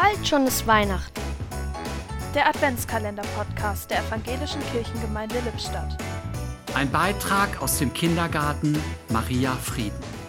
Bald schon ist Weihnachten. Der Adventskalender-Podcast der Evangelischen Kirchengemeinde Lippstadt. Ein Beitrag aus dem Kindergarten Maria Frieden.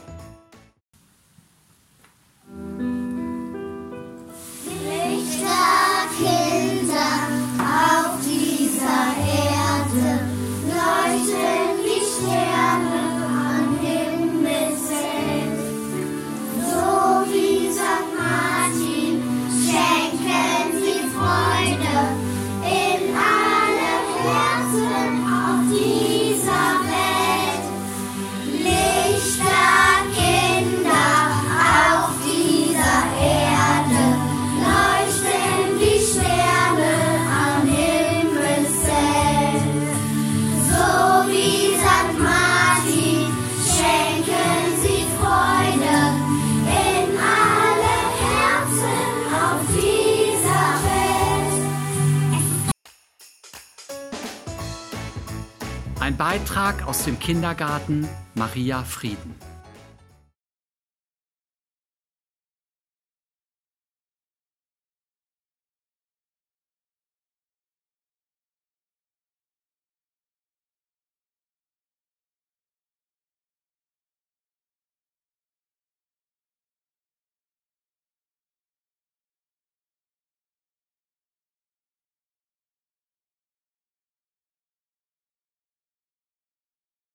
Ein Beitrag aus dem Kindergarten Maria Frieden.